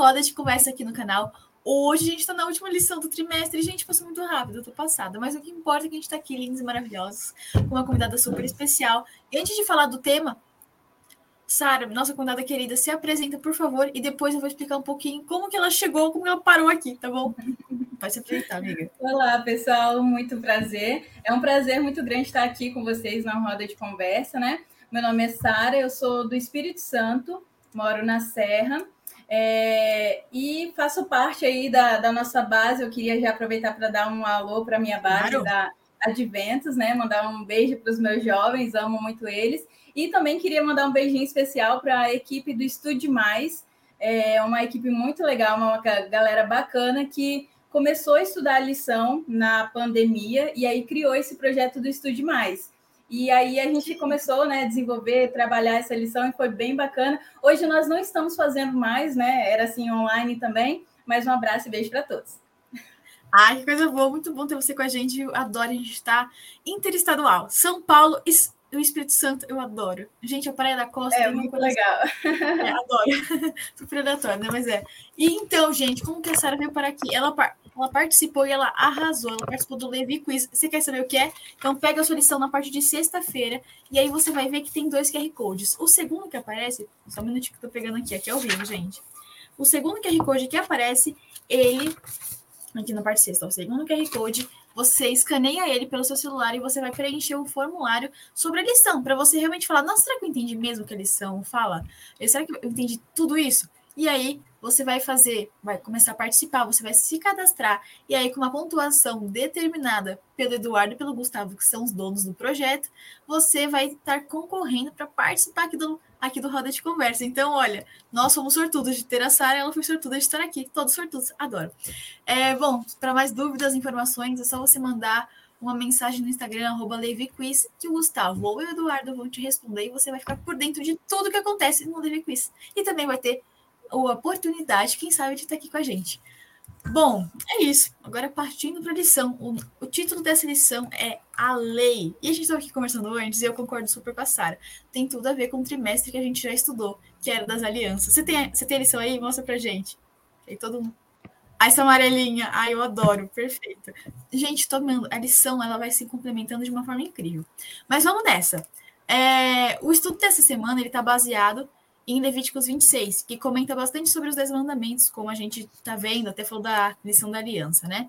Roda de Conversa aqui no canal. Hoje a gente está na última lição do trimestre. Gente, passou muito rápido, eu tô passada. Mas o que importa é que a gente está aqui, lindos e maravilhosos, com uma convidada super especial. E antes de falar do tema, Sara, nossa convidada querida, se apresenta, por favor, e depois eu vou explicar um pouquinho como que ela chegou, como ela parou aqui, tá bom? Pode se apresentar, amiga. Olá, pessoal, muito prazer. É um prazer muito grande estar aqui com vocês na roda de conversa, né? Meu nome é Sara, eu sou do Espírito Santo, moro na Serra. É, e faço parte aí da, da, nossa base. Eu queria já aproveitar para dar um alô para a minha base claro. da Adventos, né? Mandar um beijo para os meus jovens, amo muito eles. E também queria mandar um beijinho especial para a equipe do Estude Mais, é uma equipe muito legal, uma galera bacana que começou a estudar a lição na pandemia e aí criou esse projeto do Estude Mais. E aí a gente começou né, a desenvolver, trabalhar essa lição e foi bem bacana. Hoje nós não estamos fazendo mais, né? Era assim online também, mas um abraço e beijo para todos. Ai, que coisa boa, muito bom ter você com a gente. Eu adoro a gente estar tá interestadual. São Paulo e o Espírito Santo, eu adoro. Gente, a Praia da Costa é muito legal. É, adoro. Super aleatório, né? Mas é. E então, gente, como que a Sara veio para aqui? Ela ela participou e ela arrasou. Ela participou do Levi Quiz. Você quer saber o que é? Então pega a sua lição na parte de sexta-feira e aí você vai ver que tem dois QR Codes. O segundo que aparece, só um minutinho que eu tô pegando aqui, aqui é ao vivo, gente. O segundo QR Code que aparece, ele aqui na parte sexta, o segundo QR Code, você escaneia ele pelo seu celular e você vai preencher um formulário sobre a lição, para você realmente falar, nossa, será que eu entendi mesmo o que a lição fala? Será que eu entendi tudo isso? E aí você vai fazer, vai começar a participar, você vai se cadastrar, e aí, com uma pontuação determinada pelo Eduardo e pelo Gustavo, que são os donos do projeto, você vai estar concorrendo para participar aqui do, aqui do Roda de Conversa. Então, olha, nós somos sortudos de ter a Sara, ela foi sortuda de estar aqui, todos sortudos, adoro. É, bom, para mais dúvidas, informações, é só você mandar uma mensagem no Instagram, arroba LeviQuiz, que o Gustavo ou o Eduardo vão te responder e você vai ficar por dentro de tudo que acontece no Levi Quiz. E também vai ter a oportunidade, quem sabe, de estar aqui com a gente. Bom, é isso. Agora, partindo para a lição. O, o, título dessa lição é A Lei. E a gente estava aqui conversando antes e eu concordo super com a Sara. Tem tudo a ver com o trimestre que a gente já estudou, que era das alianças. Você tem, você tem a lição aí? Mostra para gente. Aí todo mundo. Ah, essa amarelinha. Ai, eu adoro. Perfeito. Gente, tomando. A lição ela vai se complementando de uma forma incrível. Mas vamos nessa. É, o estudo dessa semana ele está baseado em Levíticos 26, que comenta bastante sobre os dez mandamentos, como a gente está vendo, até falou da lição da aliança, né?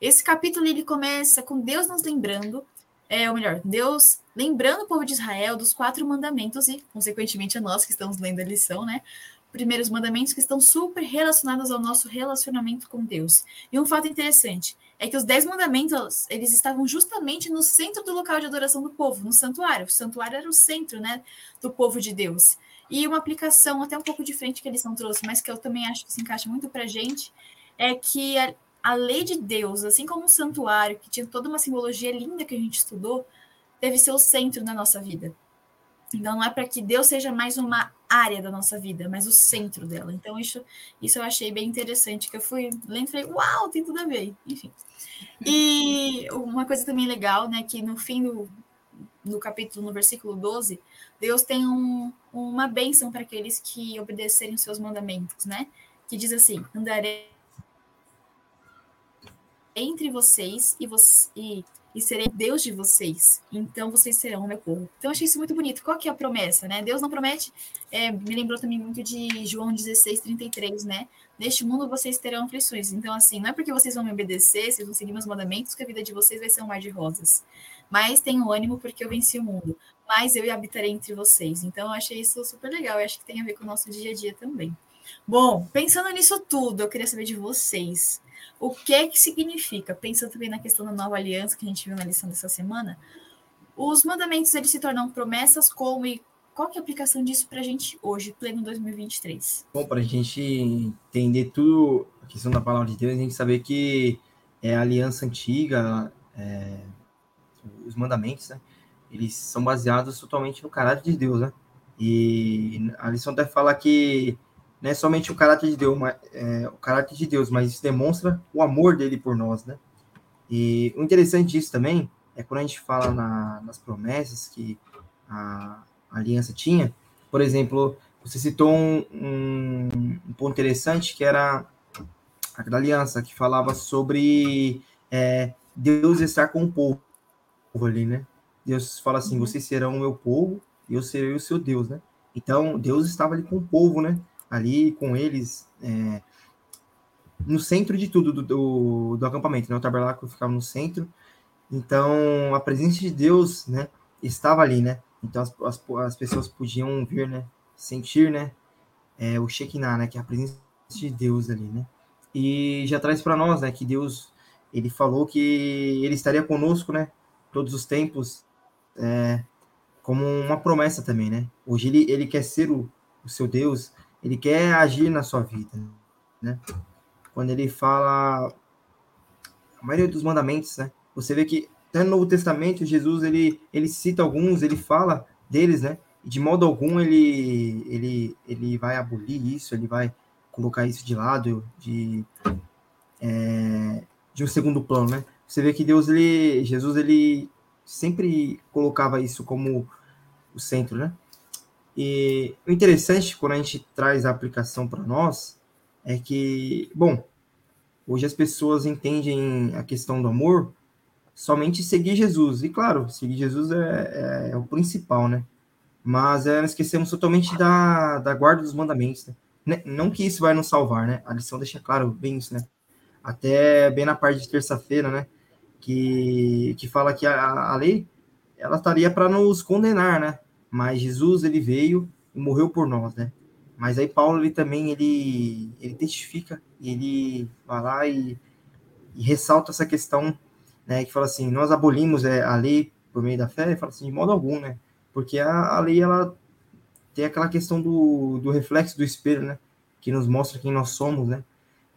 Esse capítulo ele começa com Deus nos lembrando, é, ou melhor, Deus lembrando o povo de Israel dos quatro mandamentos e, consequentemente, a nós que estamos lendo a lição, né? Primeiros mandamentos que estão super relacionados ao nosso relacionamento com Deus. E um fato interessante é que os dez mandamentos eles estavam justamente no centro do local de adoração do povo, no santuário. O santuário era o centro, né, do povo de Deus. E uma aplicação até um pouco diferente que eles não trouxe, mas que eu também acho que se encaixa muito para a gente, é que a, a lei de Deus, assim como o santuário, que tinha toda uma simbologia linda que a gente estudou, deve ser o centro da nossa vida. Então não é para que Deus seja mais uma área da nossa vida, mas o centro dela. Então isso, isso eu achei bem interessante, que eu fui lendo e falei, uau, tem tudo a ver, enfim. E uma coisa também legal, né, que no fim do, no capítulo, no versículo 12, Deus tem um, uma bênção para aqueles que obedecerem seus mandamentos, né? Que diz assim: andarei entre vocês e, você, e, e serei Deus de vocês, então vocês serão meu povo. Então, achei isso muito bonito. Qual que é a promessa, né? Deus não promete, é, me lembrou também muito de João 16, 33, né? Neste mundo vocês terão aflições. Então, assim, não é porque vocês vão me obedecer, vocês vão seguir meus mandamentos, que a vida de vocês vai ser um mar de rosas. Mas tenham ânimo porque eu venci o mundo. Mas eu habitarei entre vocês. Então, eu achei isso super legal. Eu acho que tem a ver com o nosso dia a dia também. Bom, pensando nisso tudo, eu queria saber de vocês. O que que significa, pensando também na questão da nova aliança que a gente viu na lição dessa semana, os mandamentos eles se tornam promessas como e qual que é a aplicação disso para a gente hoje, pleno 2023? Bom, para a gente entender tudo a questão da palavra de Deus, a gente saber que é a aliança antiga, é, os mandamentos, né? Eles são baseados totalmente no caráter de Deus, né? E a lição até fala que não é somente o caráter de Deus, mas, é, o caráter de Deus, mas isso demonstra o amor dele por nós, né? E o interessante disso também é quando a gente fala na, nas promessas que a aliança tinha, por exemplo, você citou um, um, um ponto interessante que era a aliança, que falava sobre é, Deus estar com o povo ali, né? Deus fala assim: uhum. vocês serão o meu povo e eu serei o seu Deus, né? Então, Deus estava ali com o povo, né? Ali com eles, é, no centro de tudo do, do, do, acampamento, né? O tabernáculo ficava no centro. Então, a presença de Deus, né? Estava ali, né? Então, as, as, as pessoas podiam vir, né? Sentir, né? É, o Shekinah, né? Que é a presença de Deus ali, né? E já traz para nós, né? Que Deus, ele falou que ele estaria conosco, né? Todos os tempos, é, como uma promessa também, né? Hoje ele, ele quer ser o, o seu Deus, ele quer agir na sua vida, né? Quando ele fala a maioria dos mandamentos, né? Você vê que até no Novo Testamento Jesus ele ele cita alguns, ele fala deles, né? De modo algum ele ele ele vai abolir isso, ele vai colocar isso de lado, de é, de um segundo plano, né? Você vê que Deus ele Jesus ele sempre colocava isso como o centro, né? E o interessante quando a gente traz a aplicação para nós é que, bom, hoje as pessoas entendem a questão do amor somente seguir Jesus. E claro, seguir Jesus é, é, é o principal, né? Mas é, esquecemos totalmente da, da guarda dos mandamentos. Né? Não que isso vai nos salvar, né? A lição deixa claro bem isso, né? Até bem na parte de terça-feira, né? Que, que fala que a, a lei ela estaria para nos condenar, né? Mas Jesus ele veio e morreu por nós, né? Mas aí Paulo ele também ele ele testifica, ele vai lá e, e ressalta essa questão, né? Que fala assim, nós abolimos é, a lei por meio da fé, e fala assim de modo algum, né? Porque a, a lei ela tem aquela questão do, do reflexo do espelho, né? Que nos mostra quem nós somos, né?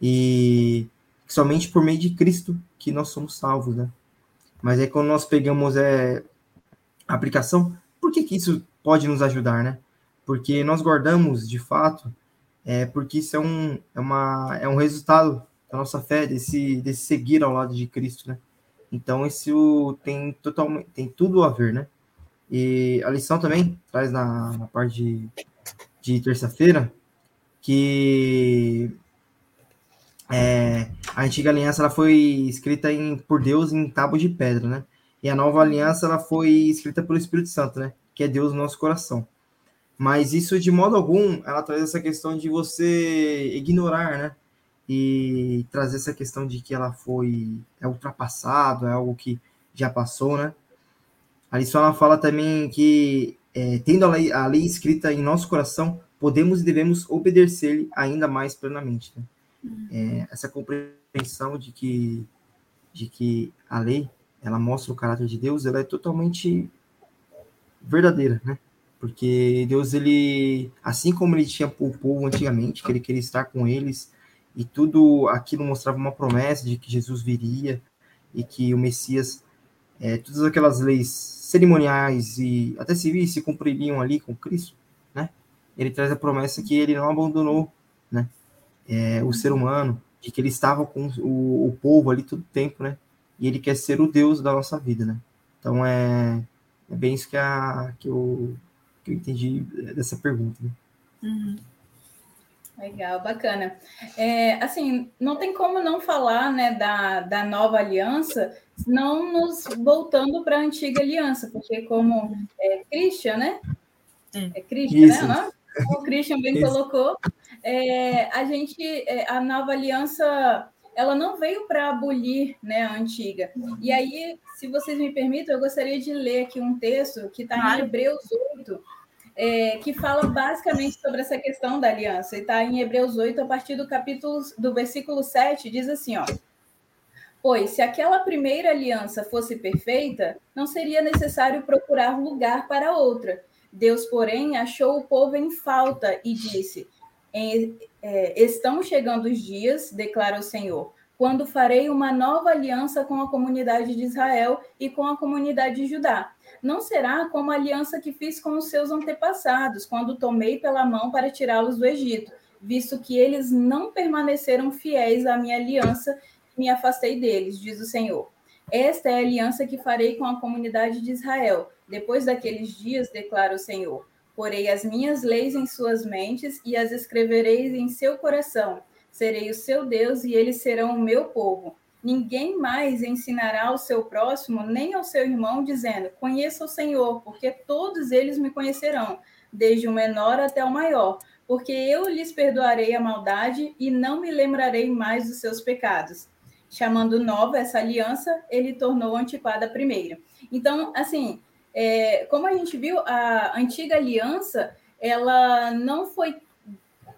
E somente por meio de Cristo que nós somos salvos, né? Mas aí quando nós pegamos é, a aplicação, por que, que isso pode nos ajudar, né? Porque nós guardamos, de fato, é, porque isso é um, é, uma, é um resultado da nossa fé, desse, desse seguir ao lado de Cristo, né? Então, isso tem, totalmente, tem tudo a ver, né? E a lição também traz na, na parte de, de terça-feira que é, a antiga aliança ela foi escrita em, por Deus em tábua de pedra, né? E a nova aliança ela foi escrita pelo Espírito Santo, né? Que é Deus no nosso coração. Mas isso de modo algum, ela traz essa questão de você ignorar, né? E trazer essa questão de que ela foi é ultrapassado, é algo que já passou, né? A lição ela fala também que é, tendo a lei, a lei escrita em nosso coração, podemos e devemos obedecer-lhe ainda mais plenamente. Né? É, essa compreensão de que de que a lei ela mostra o caráter de Deus, ela é totalmente verdadeira, né? Porque Deus, ele, assim como ele tinha o povo antigamente, que ele queria estar com eles, e tudo aquilo mostrava uma promessa de que Jesus viria e que o Messias, é, todas aquelas leis cerimoniais e até civis se cumpririam ali com Cristo, né? Ele traz a promessa que ele não abandonou? É, o ser humano, de que ele estava com o, o povo ali todo o tempo, né? e ele quer ser o Deus da nossa vida, né? Então é, é bem isso que, a, que, eu, que eu entendi dessa pergunta. Né? Uhum. Legal, bacana. É, assim, não tem como não falar né, da, da nova aliança, não nos voltando para a antiga aliança, porque como é Christian, né? É Christian, Isso. né? Como o Christian bem Isso. colocou, é, a gente, é, a nova aliança ela não veio para abolir né, a antiga. E aí, se vocês me permitem, eu gostaria de ler aqui um texto que está em Hebreus 8, é, que fala basicamente sobre essa questão da aliança. E está em Hebreus 8, a partir do capítulo do versículo 7, diz assim: ó. Pois se aquela primeira aliança fosse perfeita, não seria necessário procurar lugar para outra. Deus, porém, achou o povo em falta e disse: é, estão chegando os dias, declara o Senhor, quando farei uma nova aliança com a comunidade de Israel e com a comunidade de Judá. Não será como a aliança que fiz com os seus antepassados, quando tomei pela mão para tirá-los do Egito, visto que eles não permaneceram fiéis à minha aliança, me afastei deles, diz o Senhor. Esta é a aliança que farei com a comunidade de Israel. Depois daqueles dias, declara o Senhor Porei as minhas leis em suas mentes e as escrevereis em seu coração. Serei o seu Deus e eles serão o meu povo. Ninguém mais ensinará ao seu próximo, nem ao seu irmão, dizendo: Conheça o Senhor, porque todos eles me conhecerão, desde o menor até o maior, porque eu lhes perdoarei a maldade e não me lembrarei mais dos seus pecados. Chamando nova essa aliança, ele tornou antiquada a primeira. Então, assim, é, como a gente viu, a antiga aliança ela não foi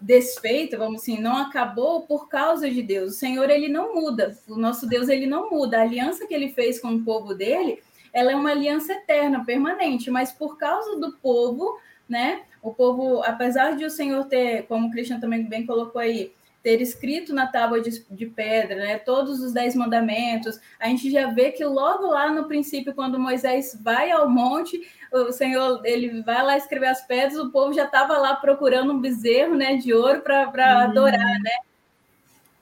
desfeita, vamos assim, não acabou por causa de Deus. O Senhor ele não muda. O nosso Deus ele não muda. A aliança que ele fez com o povo dele, ela é uma aliança eterna, permanente, mas por causa do povo, né? O povo, apesar de o Senhor ter, como o Christian também bem colocou aí, ter escrito na tábua de, de, pedra, né, todos os dez mandamentos, a gente já vê que logo lá no princípio, quando Moisés vai ao monte, o Senhor ele vai lá escrever as pedras, o povo já estava lá procurando um bezerro, né, de ouro para uhum. adorar, né?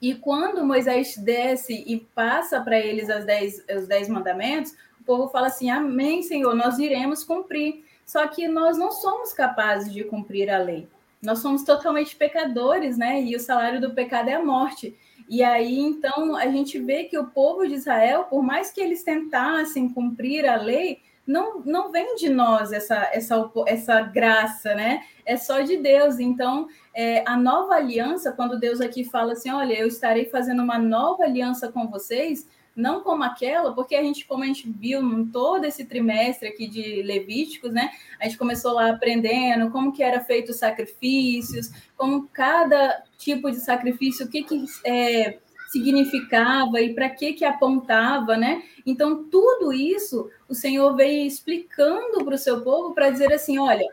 E quando Moisés desce e passa para eles as dez, os dez mandamentos, o povo fala assim: Amém, Senhor, nós iremos cumprir. Só que nós não somos capazes de cumprir a lei. Nós somos totalmente pecadores, né? E o salário do pecado é a morte. E aí, então, a gente vê que o povo de Israel, por mais que eles tentassem cumprir a lei, não, não vem de nós essa, essa, essa graça, né? É só de Deus. Então, é, a nova aliança, quando Deus aqui fala assim: olha, eu estarei fazendo uma nova aliança com vocês, não como aquela, porque a gente, como a gente viu em todo esse trimestre aqui de Levíticos, né? A gente começou lá aprendendo como que era feito os sacrifícios, como cada tipo de sacrifício, o que que é, significava e para que que apontava, né? Então, tudo isso o Senhor veio explicando para o seu povo para dizer assim, olha,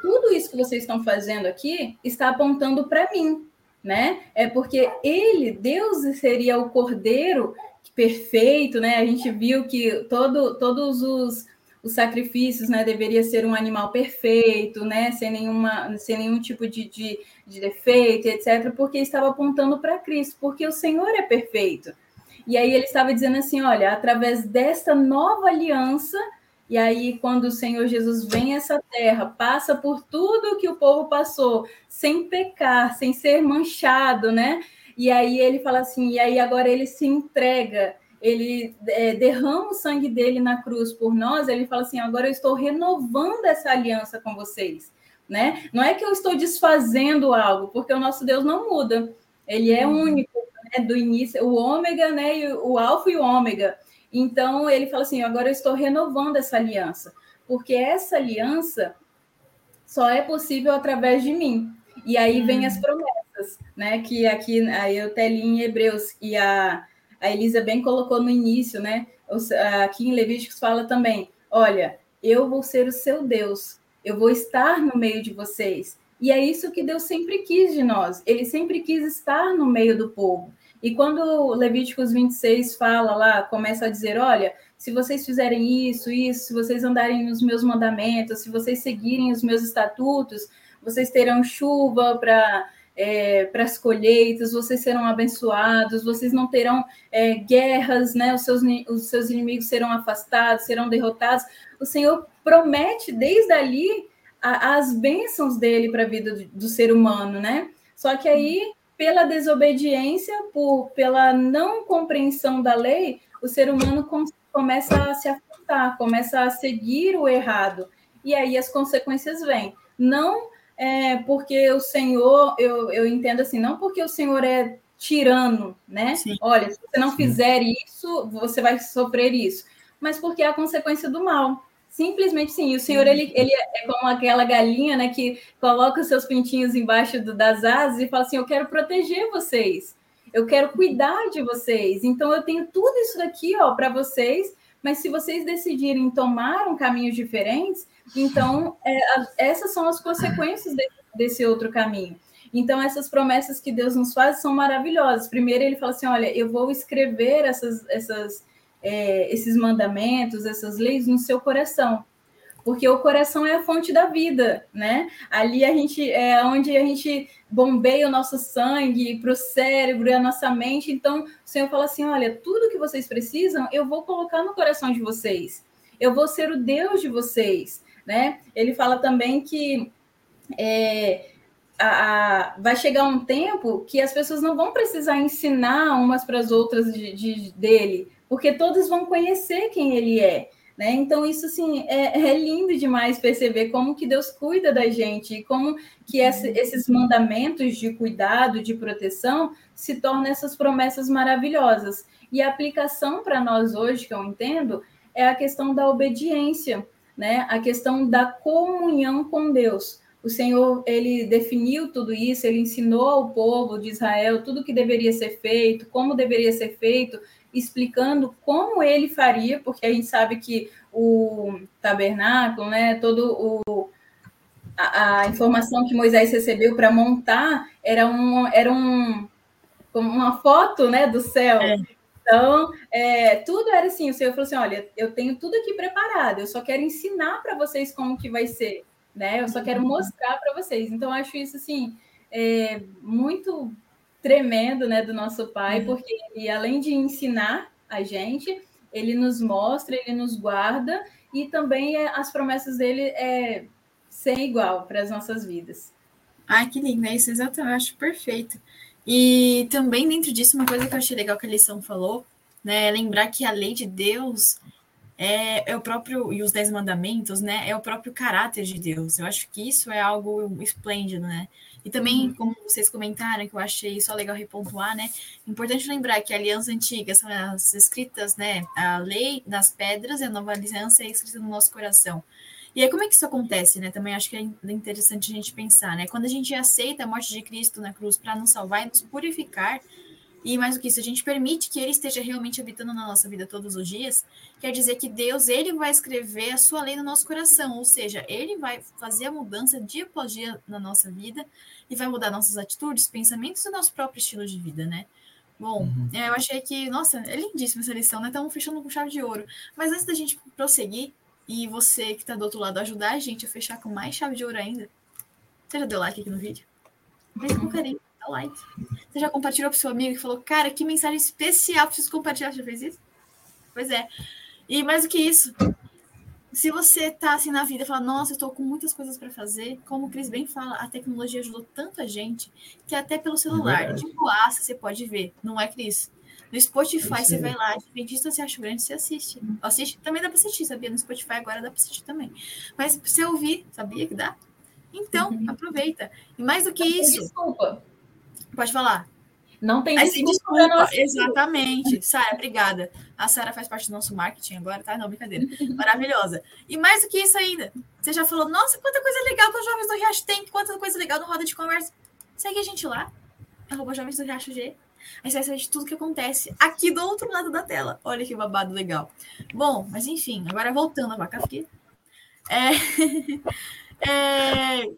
tudo isso que vocês estão fazendo aqui está apontando para mim, né? É porque ele, Deus, seria o cordeiro perfeito, né? A gente viu que todo, todos os, os sacrifícios, né, deveria ser um animal perfeito, né, sem nenhuma, sem nenhum tipo de, de, de defeito, etc, porque estava apontando para Cristo, porque o Senhor é perfeito. E aí ele estava dizendo assim, olha, através desta nova aliança, e aí quando o Senhor Jesus vem a essa terra, passa por tudo que o povo passou, sem pecar, sem ser manchado, né? E aí ele fala assim, e aí agora ele se entrega, ele é, derrama o sangue dele na cruz por nós, ele fala assim, agora eu estou renovando essa aliança com vocês, né? Não é que eu estou desfazendo algo, porque o nosso Deus não muda, ele é uhum. único, né? do início, o ômega, né? E o alfa e o ômega. Então ele fala assim, agora eu estou renovando essa aliança, porque essa aliança só é possível através de mim. E aí vem as uhum. promessas né? Que aqui aí eu até li em Hebreus e a, a Elisa bem colocou no início, né? Aqui em Levíticos fala também: olha, eu vou ser o seu Deus, eu vou estar no meio de vocês. E é isso que Deus sempre quis de nós. Ele sempre quis estar no meio do povo. E quando Levíticos 26 fala lá, começa a dizer: olha, se vocês fizerem isso, isso, se vocês andarem nos meus mandamentos, se vocês seguirem os meus estatutos, vocês terão chuva para é, para as colheitas, vocês serão abençoados, vocês não terão é, guerras, né? Os seus, os seus inimigos serão afastados, serão derrotados. O Senhor promete desde ali a, as bênçãos dele para a vida do, do, ser humano, né? Só que aí, pela desobediência, por, pela não compreensão da lei, o ser humano com, começa a se afastar, começa a seguir o errado. E aí as consequências vêm. Não é porque o Senhor, eu, eu entendo assim, não porque o Senhor é tirano, né? Sim. Olha, se você não Sim. fizer isso, você vai sofrer isso. Mas porque é a consequência do mal. Simplesmente sim. O Senhor, ele, ele é como aquela galinha, né, que coloca os seus pintinhos embaixo do, das asas e fala assim: Eu quero proteger vocês. Eu quero cuidar de vocês. Então, eu tenho tudo isso daqui, ó, para vocês. Mas se vocês decidirem tomar um caminho diferente, então, é, essas são as consequências de, desse outro caminho. Então, essas promessas que Deus nos faz são maravilhosas. Primeiro, ele fala assim: olha, eu vou escrever essas, essas, é, esses mandamentos, essas leis no seu coração. Porque o coração é a fonte da vida, né? Ali a gente é onde a gente bombeia o nosso sangue para o cérebro a nossa mente. Então, o Senhor fala assim: olha, tudo que vocês precisam, eu vou colocar no coração de vocês. Eu vou ser o Deus de vocês né? Ele fala também que é, a, a, vai chegar um tempo que as pessoas não vão precisar ensinar umas para as outras de, de, dele, porque todos vão conhecer quem ele é. Né? Então, isso assim, é, é, lindo demais perceber como que Deus cuida da gente e como que esse, esses mandamentos de cuidado, de proteção, se tornam essas promessas maravilhosas. E a aplicação para nós hoje, que eu entendo, é a questão da obediência, né? a questão da comunhão com Deus. O Senhor, ele definiu tudo isso, ele ensinou ao povo de Israel tudo que deveria ser feito, como deveria ser feito, explicando como ele faria, porque a gente sabe que o tabernáculo, né, todo o a, a informação que Moisés recebeu para montar era um era um uma foto, né, do céu. É. Então, é, tudo era assim, o Senhor falou assim, olha, eu tenho tudo aqui preparado, eu só quero ensinar para vocês como que vai ser, né? Eu só quero uhum. mostrar para vocês. Então, acho isso assim é, muito tremendo, né, do nosso pai, uhum. porque ele, além de ensinar a gente, ele nos mostra, ele nos guarda e também é, as promessas dele é sem igual para as nossas vidas. Ai, que lindo, é isso exatamente, eu acho perfeito. E também dentro disso, uma coisa que eu achei legal que a lição falou, né, é lembrar que a lei de Deus é, é, o próprio, e os Dez Mandamentos, né, é o próprio caráter de Deus. Eu acho que isso é algo esplêndido, né? E também, uhum. como vocês comentaram, que eu achei só legal repontuar, né? Importante lembrar que a aliança antiga são as escritas, né? A lei nas pedras e a nova aliança é escrita no nosso coração. E aí, como é que isso acontece, né? Também acho que é interessante a gente pensar, né? Quando a gente aceita a morte de Cristo na cruz para nos salvar e nos purificar, e mais do que isso, a gente permite que ele esteja realmente habitando na nossa vida todos os dias, quer dizer que Deus, ele vai escrever a sua lei no nosso coração, ou seja, ele vai fazer a mudança dia após dia na nossa vida e vai mudar nossas atitudes, pensamentos e nosso próprio estilo de vida, né? Bom, uhum. É, eu achei que, nossa, é lindíssima essa lição, né? Estamos fechando com chave de ouro. Mas antes da gente prosseguir, e você que está do outro lado ajudar a gente a fechar com mais chave de ouro ainda, você já deu like aqui no vídeo? Mas com carinho dá like. Você já compartilhou para seu amigo e falou, cara, que mensagem especial, preciso compartilhar. Você já fez isso? Pois é. E mais do que isso, se você tá assim na vida e fala, nossa, eu estou com muitas coisas para fazer, como o Cris bem fala, a tecnologia ajudou tanta gente que até pelo celular, é de boaça, você pode ver, não é, Cris? No Spotify, é você vai lá, Adventista você acha grande, você assiste. Assiste, também dá para assistir, sabia? No Spotify agora dá para assistir também. Mas pra você ouvir, sabia que dá? Então, uhum. aproveita. E mais do que isso. Desculpa. Pode falar. Não tem desculpa. desculpa exatamente. Sara, obrigada. A Sara faz parte do nosso marketing agora, tá? Não, brincadeira. Maravilhosa. E mais do que isso ainda, você já falou, nossa, quanta coisa legal que os jovens do Riacho tem, quanta coisa legal no Roda de Conversa. Segue a gente lá, arroba Jovens do Riacho G. Aí você vai saber de tudo que acontece aqui do outro lado da tela. Olha que babado legal. Bom, mas enfim, agora voltando a vaca aqui. É... é...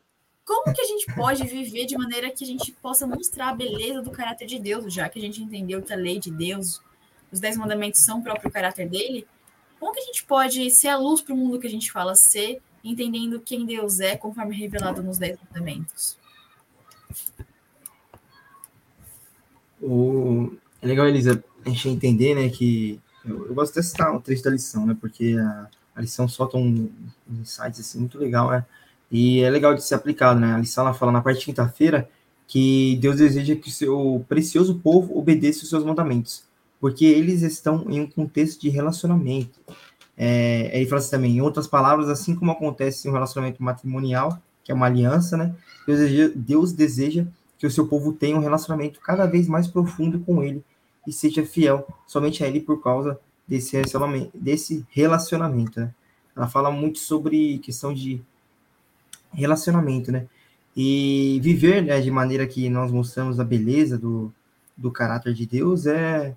Como que a gente pode viver de maneira que a gente possa mostrar a beleza do caráter de Deus, já que a gente entendeu que a lei de Deus, os dez mandamentos são o próprio caráter dele? Como que a gente pode ser a luz para o mundo que a gente fala ser, entendendo quem Deus é, conforme revelado nos dez mandamentos? O... É legal, Elisa, a gente entender, né, que eu, eu gosto de citar um trecho da lição, né, porque a, a lição solta um, um assim, muito legal, né, e é legal de ser aplicado, né? A lição ela fala na parte de quinta-feira que Deus deseja que o seu precioso povo obedeça os seus mandamentos, porque eles estão em um contexto de relacionamento. É, ele fala assim também, em outras palavras, assim como acontece em um relacionamento matrimonial, que é uma aliança, né? Deus deseja, Deus deseja que o seu povo tenha um relacionamento cada vez mais profundo com ele e seja fiel somente a ele por causa desse relacionamento. Desse relacionamento né? Ela fala muito sobre questão de relacionamento, né? E viver né, de maneira que nós mostramos a beleza do, do caráter de Deus é,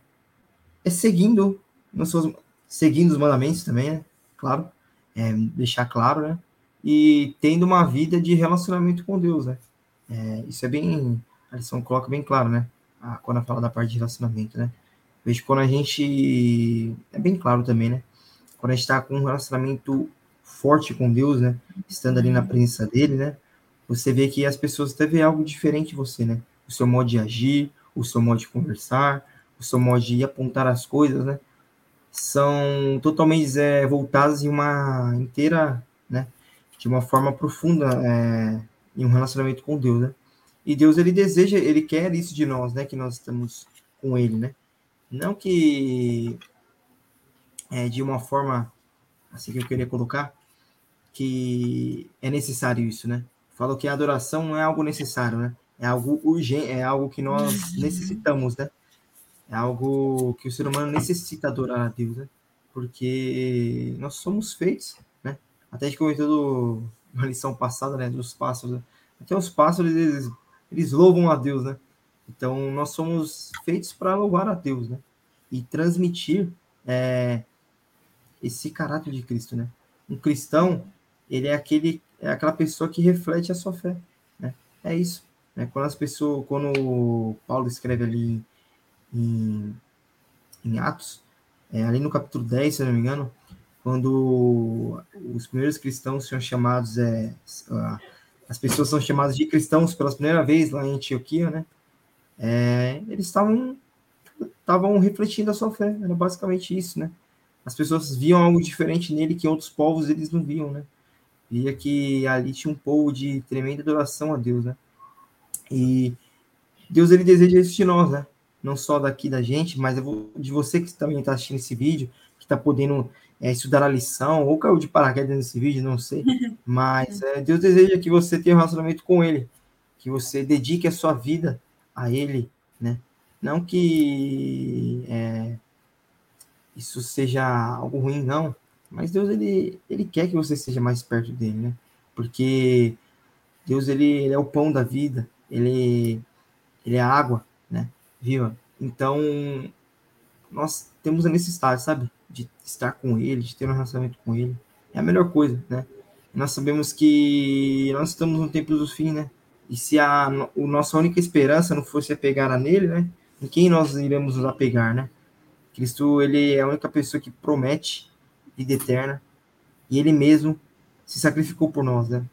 é seguindo, seus, seguindo os mandamentos também, né? Claro, é, deixar claro, né? E tendo uma vida de relacionamento com Deus, né? É, isso é bem, a lição coloca bem claro, né? Ah, quando fala da parte de relacionamento, né? Vejo quando a gente, é bem claro também, né? Quando a gente está com um relacionamento forte com Deus, né? Estando ali na presença dele, né? Você vê que as pessoas até vê algo diferente em você, né? O seu modo de agir, o seu modo de conversar, o seu modo de apontar as coisas, né? São totalmente é, voltados em uma inteira, né? de uma forma profunda é, em um relacionamento com Deus, né? E Deus ele deseja, ele quer isso de nós, né? Que nós estamos com Ele, né? Não que é, de uma forma assim que eu queria colocar que é necessário isso, né? Falou que a adoração não é algo necessário, né? É algo urgente, é algo que nós necessitamos, né? É algo que o ser humano necessita adorar a Deus, né? Porque nós somos feitos, né? Até a gente comentou na lição passada, né? Dos pássaros. Né? Até os pássaros, eles, eles louvam a Deus, né? Então, nós somos feitos para louvar a Deus, né? E transmitir é, esse caráter de Cristo, né? Um cristão, ele é aquele é aquela pessoa que reflete a sua fé, né? É isso. Né? Quando as pessoas, quando Paulo escreve ali em, em Atos, é, ali no capítulo 10, se não me engano, quando os primeiros cristãos são chamados, é, as pessoas são chamadas de cristãos pela primeira vez lá em Antioquia, né? É, eles estavam estavam refletindo a sua fé, era basicamente isso, né? As pessoas viam algo diferente nele que outros povos eles não viam, né? Via que ali tinha um povo de tremenda adoração a Deus, né? E Deus ele deseja isso de nós, né? Não só daqui da gente, mas de você que também está assistindo esse vídeo, que está podendo é, estudar a lição, ou caiu de paraquedas nesse vídeo, não sei. Mas é, Deus deseja que você tenha um relacionamento com Ele, que você dedique a sua vida a Ele, né? Não que é, isso seja algo ruim, não. Mas Deus, ele, ele quer que você seja mais perto dele, né? Porque Deus, ele, ele é o pão da vida, ele, ele é a água, né? Viva. Então, nós temos a necessidade, sabe? Estar com ele, de ter um relacionamento com ele. É a melhor coisa, né? Nós sabemos que nós estamos no tempo do fim, né? E se a, a nossa única esperança não fosse apegar a nele, né? Em quem nós iremos nos apegar, né? Cristo, ele é a única pessoa que promete vida eterna e ele mesmo se sacrificou por nós, né?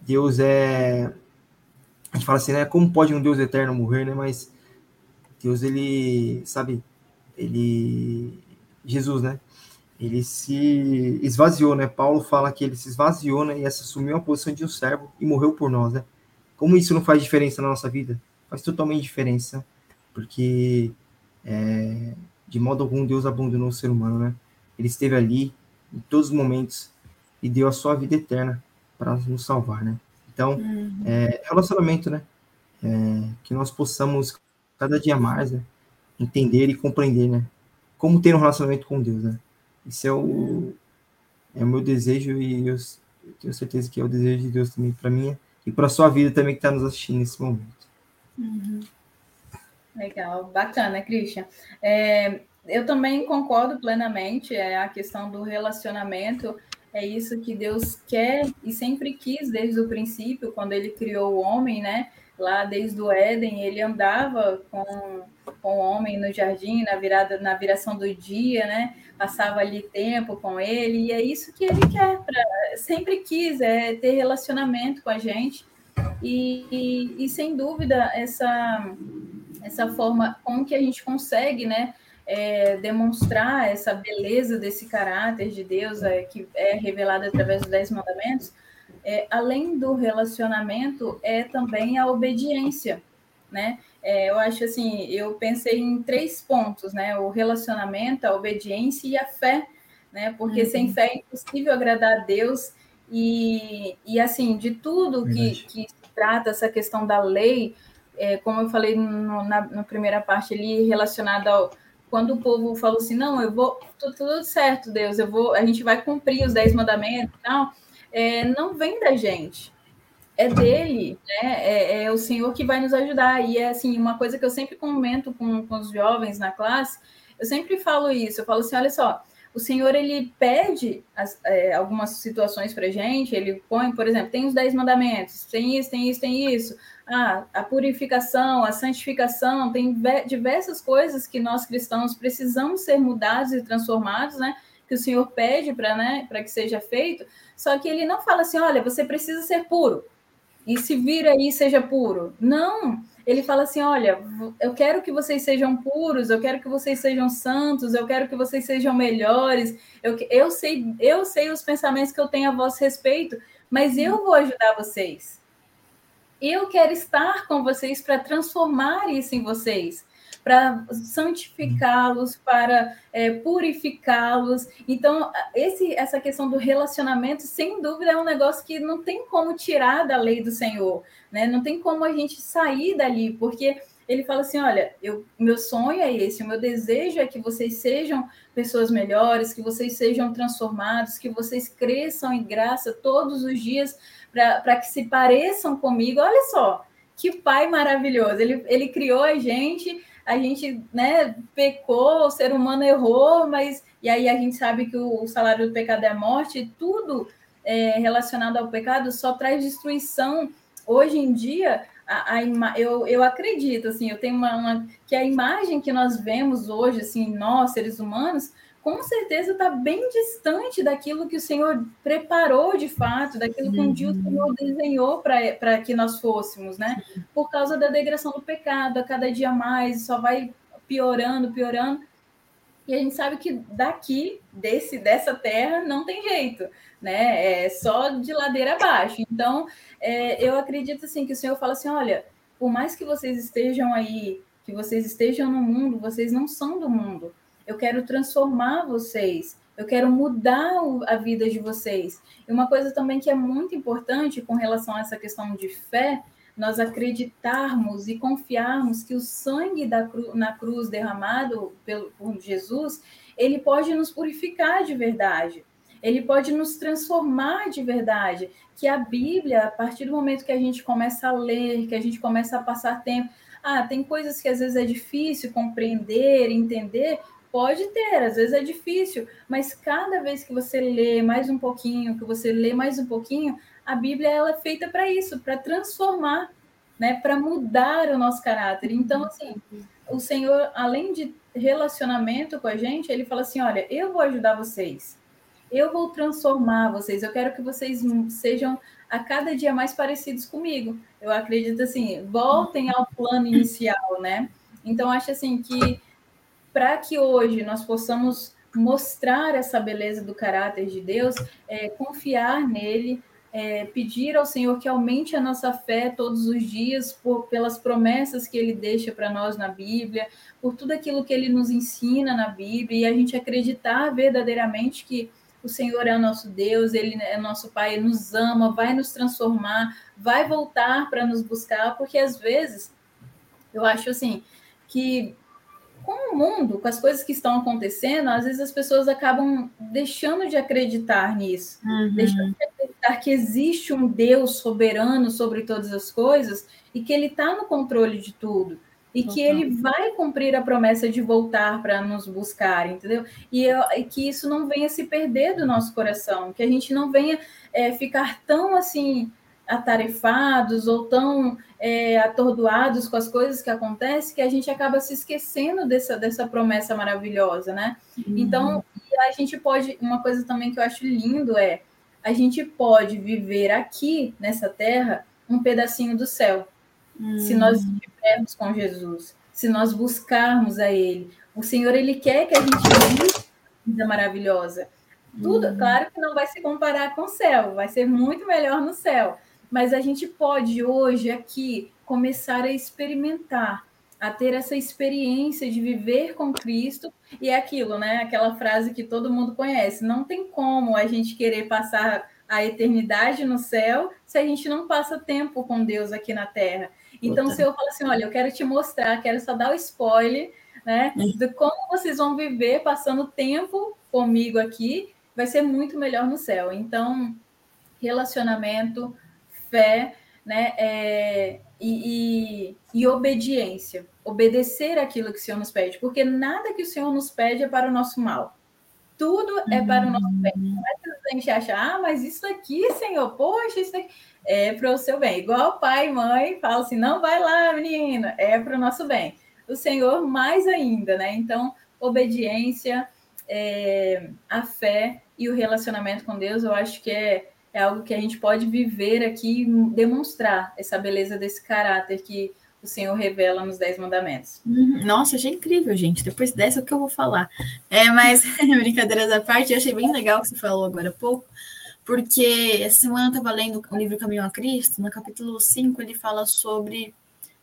Deus é a gente fala assim, né? Como pode um Deus eterno morrer, né? Mas Deus, ele, sabe, ele, Jesus, né? Ele se esvaziou, né? Paulo fala que ele se esvaziou, né? E assumiu a posição de um servo e morreu por nós, né? Como isso não faz diferença na nossa vida? Faz totalmente diferença, porque é, de modo algum Deus abandonou o ser humano, né? Ele esteve ali em todos os momentos e deu a sua vida eterna para nos salvar, né? Então, uhum. é, relacionamento, né? É, que nós possamos cada dia mais né? entender e compreender, né? Como ter um relacionamento com Deus, né? Isso é o, é o meu desejo e eu, eu tenho certeza que é o desejo de Deus também para mim e para a sua vida também que está nos assistindo nesse momento. Uhum. Legal, bacana, Christian. É, eu também concordo plenamente, é a questão do relacionamento, é isso que Deus quer e sempre quis desde o princípio, quando ele criou o homem, né? Lá desde o Éden, ele andava com, com o homem no jardim, na virada, na viração do dia, né? Passava ali tempo com ele, e é isso que ele quer, pra, sempre quis, é ter relacionamento com a gente. E, e, e sem dúvida, essa, essa forma com que a gente consegue, né? É, demonstrar essa beleza desse caráter de Deus é, que é revelado através dos Dez Mandamentos, é, além do relacionamento, é também a obediência, né? É, eu acho assim, eu pensei em três pontos, né? O relacionamento, a obediência e a fé, né? Porque uhum. sem fé é impossível agradar a Deus e, e assim, de tudo que, que trata essa questão da lei, é, como eu falei no, na, na, primeira parte ali, relacionada ao quando o povo falou assim, não, eu vou, tudo, tudo certo, Deus, eu vou, a gente vai cumprir os dez mandamentos e tal, é, não vem da gente, é dele, né? É, é, o Senhor que vai nos ajudar. E é assim, uma coisa que eu sempre comento com, com os jovens na classe, eu sempre falo isso, eu falo assim, olha só, o Senhor ele pede as, é, algumas situações para gente, ele põe, por exemplo, tem os dez mandamentos, tem isso, tem isso, tem isso. Ah, a purificação, a santificação, tem diversas coisas que nós cristãos precisamos ser mudados e transformados, né? Que o Senhor pede para né, que seja feito. Só que ele não fala assim, olha, você precisa ser puro. E se vira aí seja puro. Não, ele fala assim: olha, eu quero que vocês sejam puros, eu quero que vocês sejam santos, eu quero que vocês sejam melhores. Eu, eu, sei, eu sei os pensamentos que eu tenho a vosso respeito, mas eu vou ajudar vocês. Eu quero estar com vocês para transformar isso em vocês para santificá-los, para é, purificá-los. Então, esse, essa questão do relacionamento, sem dúvida, é um negócio que não tem como tirar da lei do Senhor, né? Não tem como a gente sair dali, porque ele fala assim: olha, eu, meu sonho é esse, o meu desejo é que vocês sejam pessoas melhores, que vocês sejam transformados, que vocês cresçam em graça todos os dias para que se pareçam comigo. Olha só, que pai maravilhoso! Ele, ele criou a gente a gente né, pecou, o ser humano errou, mas e aí a gente sabe que o, salário do pecado é a morte, tudo é, relacionado ao pecado só traz destruição. Hoje em dia, a, a eu, eu acredito, assim, eu tenho uma, uma, que a imagem que nós vemos hoje, assim, nós, seres humanos, com certeza está bem distante daquilo que o Senhor preparou de fato, daquilo que um dia o uhum. Senhor desenhou para que nós fôssemos, né? Por causa da degradação do pecado, a cada dia mais, só vai piorando, piorando. E a gente sabe que daqui, desse, dessa terra, não tem jeito, né? É só de ladeira abaixo. Então, é, eu acredito assim que o Senhor fala assim: olha, por mais que vocês estejam aí, que vocês estejam no mundo, vocês não são do mundo eu quero transformar vocês, eu quero mudar a vida de vocês. E uma coisa também que é muito importante com relação a essa questão de fé, nós acreditarmos e confiarmos que o sangue da cru, na cruz derramado pelo, por Jesus, ele pode nos purificar de verdade. Ele pode nos transformar de verdade. Que a Bíblia, a partir do momento que a gente começa a ler, que a gente começa a passar tempo, ah, tem coisas que às vezes é difícil compreender, entender, Pode ter, às vezes é difícil, mas cada vez que você lê mais um pouquinho, que você lê mais um pouquinho, a Bíblia ela é feita para isso, para transformar, né, para mudar o nosso caráter. Então, assim, o Senhor, além de relacionamento com a gente, ele fala assim: olha, eu vou ajudar vocês, eu vou transformar vocês, eu quero que vocês sejam a cada dia mais parecidos comigo. Eu acredito assim, voltem ao plano inicial, né? Então, acho assim que para que hoje nós possamos mostrar essa beleza do caráter de Deus, é, confiar nele, é, pedir ao Senhor que aumente a nossa fé todos os dias por, pelas promessas que Ele deixa para nós na Bíblia, por tudo aquilo que Ele nos ensina na Bíblia, e a gente acreditar verdadeiramente que o Senhor é o nosso Deus, Ele é nosso Pai, Ele nos ama, vai nos transformar, vai voltar para nos buscar, porque às vezes eu acho assim que com o mundo, com as coisas que estão acontecendo, às vezes as pessoas acabam deixando de acreditar nisso, uhum. deixando de acreditar que existe um Deus soberano sobre todas as coisas e que Ele está no controle de tudo. E que ele vai cumprir a promessa de voltar para nos buscar, entendeu? E, eu, e, que isso não venha se perder do nosso coração, que a gente não venha é, ficar tão assim atarefados ou tão é, atordoados com as coisas que acontecem que a gente acaba se esquecendo dessa, dessa promessa maravilhosa, né? Uhum. Então, a gente pode. Uma coisa também que eu acho lindo é a gente pode viver aqui nessa terra um pedacinho do céu. Uhum. Se nós estivermos com Jesus, se nós buscarmos a Ele. O Senhor, Ele quer que a gente viva uma vida maravilhosa. Tudo, uhum. claro que não vai se comparar com o céu, vai ser muito melhor no céu mas a gente pode hoje aqui começar a experimentar, a ter essa experiência de viver com Cristo e é aquilo, né? Aquela frase que todo mundo conhece: não tem como a gente querer passar a eternidade no céu se a gente não passa tempo com Deus aqui na Terra. Então, se eu falo assim, olha, eu quero te mostrar, quero só dar o spoiler, né, de como vocês vão viver passando tempo comigo aqui, vai ser muito melhor no céu. Então, relacionamento, fé né, é, e, e, e, obediência. Obedecer aquilo que o Senhor nos pede, porque nada que o Senhor nos pede é para o nosso mal. Tudo é para o nosso bem. Não é a gente acha, ah, mas isso aqui, Senhor, poxa, isso aqui é para o seu bem. Igual pai e mãe fala assim: não vai lá, menina, é para o nosso bem. O Senhor, mais ainda, né? Então, obediência, é, a fé e o relacionamento com Deus, eu acho que é é algo que a gente pode viver aqui e demonstrar essa beleza desse caráter que o Senhor revela nos Dez Mandamentos. Uhum. Nossa, achei incrível, gente. Depois dessa, o que eu vou falar? É, mas, brincadeiras à parte, eu achei bem legal o que você falou agora há pouco, porque essa semana eu estava lendo o livro Caminho a Cristo, no capítulo 5 ele fala sobre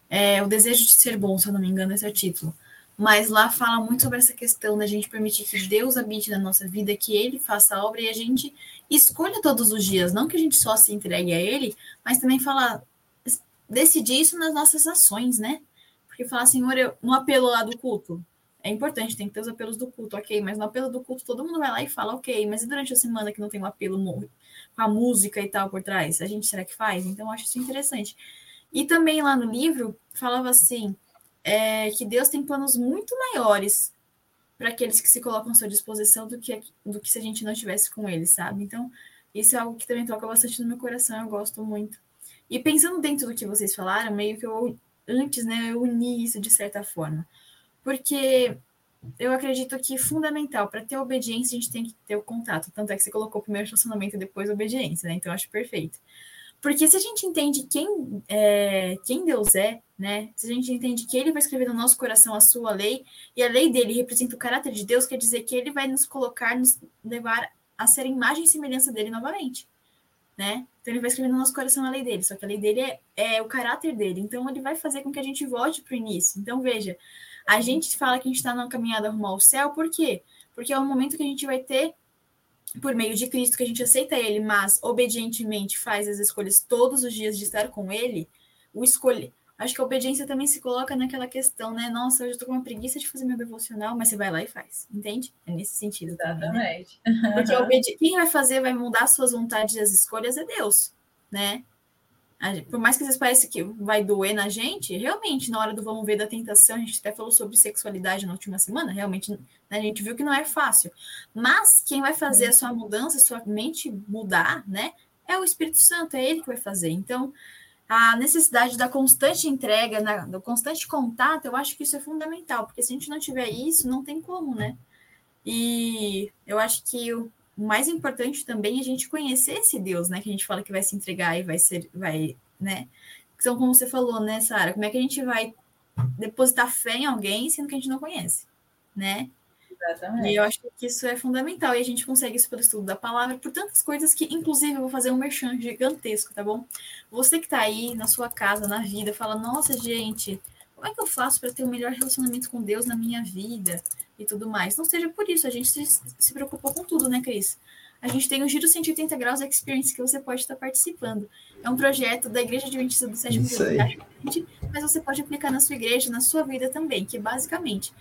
é, o desejo de ser bom, se eu não me engano, esse é o título. Mas lá fala muito sobre essa questão da gente permitir que Deus habite na nossa vida, que Ele faça a obra e a gente escolha todos os dias, não que a gente só se entregue a Ele, mas também falar, decidir isso nas nossas ações, né? Porque falar, Senhor, eu, no apelo lá do culto, é importante, tem que ter os apelos do culto, ok, mas no apelo do culto todo mundo vai lá e fala, ok, mas e durante a semana que não tem um apelo com a música e tal por trás? A gente será que faz? Então, eu acho isso interessante. E também lá no livro, falava assim, é, que Deus tem planos muito maiores para aqueles que se colocam à sua disposição do que, do que se a gente não estivesse com eles, sabe? Então, isso é algo que também toca bastante no meu coração, eu gosto muito. E pensando dentro do que vocês falaram, meio que eu, antes, né, eu uni isso de certa forma. Porque eu acredito que fundamental para ter obediência a gente tem que ter o contato. Tanto é que você colocou primeiro relacionamento e depois obediência, né? Então eu acho perfeito. Porque se a gente entende quem, é, quem Deus é, né? Se a gente entende que Ele vai escrever no nosso coração a sua lei, e a lei dele representa o caráter de Deus, quer dizer que Ele vai nos colocar, nos levar a ser imagem e semelhança dele novamente né? Então ele vai escrever no nosso coração a lei dele, só que a lei dele é, é o caráter dele, então ele vai fazer com que a gente volte para o início. Então veja, a gente fala que a gente está na caminhada rumo ao céu, por quê? Porque é o momento que a gente vai ter, por meio de Cristo, que a gente aceita ele, mas obedientemente faz as escolhas todos os dias de estar com ele, o escolher Acho que a obediência também se coloca naquela questão, né? Nossa, hoje eu tô com uma preguiça de fazer meu devocional, mas você vai lá e faz, entende? É nesse sentido. Exatamente. Também, né? Porque obedi... quem vai fazer, vai mudar suas vontades e as escolhas é Deus, né? Por mais que às vezes pareça que vai doer na gente, realmente, na hora do vamos ver da tentação, a gente até falou sobre sexualidade na última semana, realmente né, a gente viu que não é fácil. Mas quem vai fazer a sua mudança, a sua mente mudar, né? É o Espírito Santo, é ele que vai fazer. Então, a necessidade da constante entrega, na, do constante contato, eu acho que isso é fundamental, porque se a gente não tiver isso, não tem como, né? E eu acho que o mais importante também é a gente conhecer esse Deus, né? Que a gente fala que vai se entregar e vai ser, vai, né? Então, como você falou, né, Sara? Como é que a gente vai depositar fé em alguém sendo que a gente não conhece, né? Exatamente. E eu acho que isso é fundamental. E a gente consegue isso pelo estudo da palavra, por tantas coisas que, inclusive, eu vou fazer um merchan gigantesco, tá bom? Você que está aí na sua casa, na vida, fala: Nossa, gente, como é que eu faço para ter o um melhor relacionamento com Deus na minha vida e tudo mais? Não seja por isso, a gente se, se preocupou com tudo, né, Cris? A gente tem o Giro 180 Graus Experience que você pode estar participando. É um projeto da Igreja Adventista do Sétimo Dia, mas você pode aplicar na sua igreja, na sua vida também, que basicamente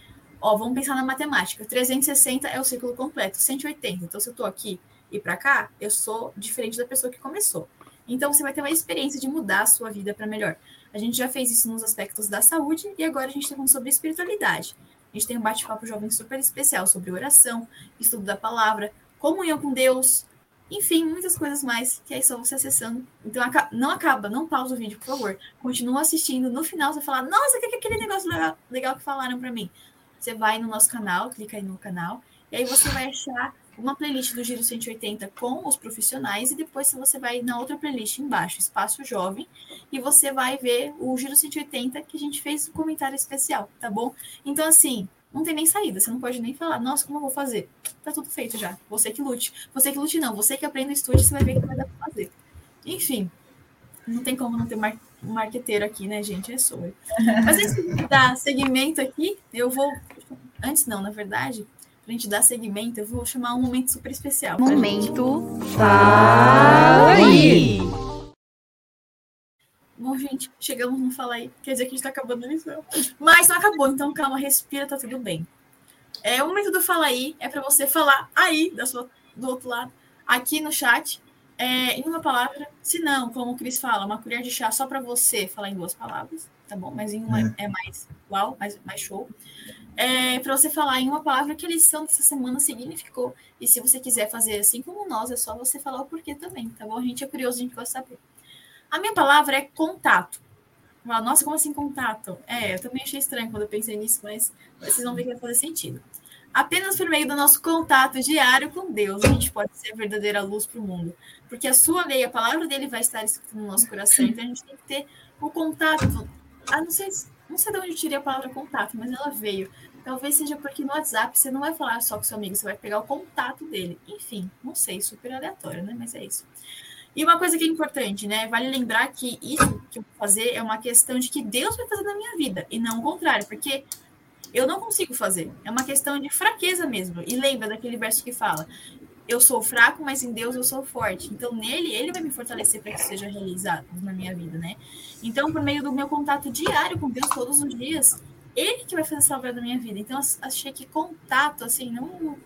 Ó, vamos pensar na matemática. 360 é o ciclo completo, 180. Então, se eu estou aqui e para cá, eu sou diferente da pessoa que começou. Então, você vai ter uma experiência de mudar a sua vida para melhor. A gente já fez isso nos aspectos da saúde e agora a gente está falando sobre espiritualidade. A gente tem um bate-papo jovem super especial sobre oração, estudo da palavra, comunhão com Deus, enfim, muitas coisas mais que aí só você acessando. Então, não acaba, não pausa o vídeo, por favor. Continua assistindo. No final, você vai falar: Nossa, o que é aquele negócio legal, legal que falaram para mim? Você vai no nosso canal, clica aí no canal, e aí você vai achar uma playlist do Giro 180 com os profissionais, e depois você vai na outra playlist embaixo, Espaço Jovem, e você vai ver o Giro 180 que a gente fez um comentário especial, tá bom? Então, assim, não tem nem saída, você não pode nem falar, nossa, como eu vou fazer? Tá tudo feito já, você que lute. Você que lute não, você que aprenda estúdio, você vai ver que vai dar pra fazer. Enfim, não tem como não ter mar marqueteiro aqui, né, gente? É só. Mas antes de dar segmento aqui, eu vou Antes não, na verdade, pra gente dar segmento, eu vou chamar um momento super especial. Momento Fala aí! Bom, gente, chegamos no Fala aí. Quer dizer que a gente tá acabando a lição. Mas não acabou, então calma, respira, tá tudo bem. É, o momento do Fala aí é para você falar aí da sua, do outro lado, aqui no chat, é, em uma palavra. Se não, como o Cris fala, uma colher de chá só para você falar em duas palavras, tá bom? Mas em uma é, é mais uau, mais, mais show é, para você falar em uma palavra que a lição dessa semana significou. E se você quiser fazer assim como nós, é só você falar o porquê também, tá bom? A gente é curioso, a gente gosta de saber. A minha palavra é contato. Nossa, como assim contato? É, eu também achei estranho quando eu pensei nisso, mas vocês vão ver que vai fazer sentido. Apenas por meio do nosso contato diário com Deus, a gente pode ser a verdadeira luz para o mundo. Porque a sua lei, a palavra dele vai estar escrita no nosso coração. Então a gente tem que ter o contato. Ah, não sei, não sei de onde eu tirei a palavra contato, mas ela veio. Talvez seja porque no WhatsApp você não vai falar só com seu amigo, você vai pegar o contato dele. Enfim, não sei, super aleatório, né? Mas é isso. E uma coisa que é importante, né? Vale lembrar que isso que eu vou fazer é uma questão de que Deus vai fazer na minha vida, e não o contrário, porque eu não consigo fazer. É uma questão de fraqueza mesmo. E lembra daquele verso que fala: Eu sou fraco, mas em Deus eu sou forte. Então, nele, ele vai me fortalecer para que isso seja realizado na minha vida, né? Então, por meio do meu contato diário com Deus todos os dias, ele que vai fazer obra da minha vida. Então, achei que contato, assim, não.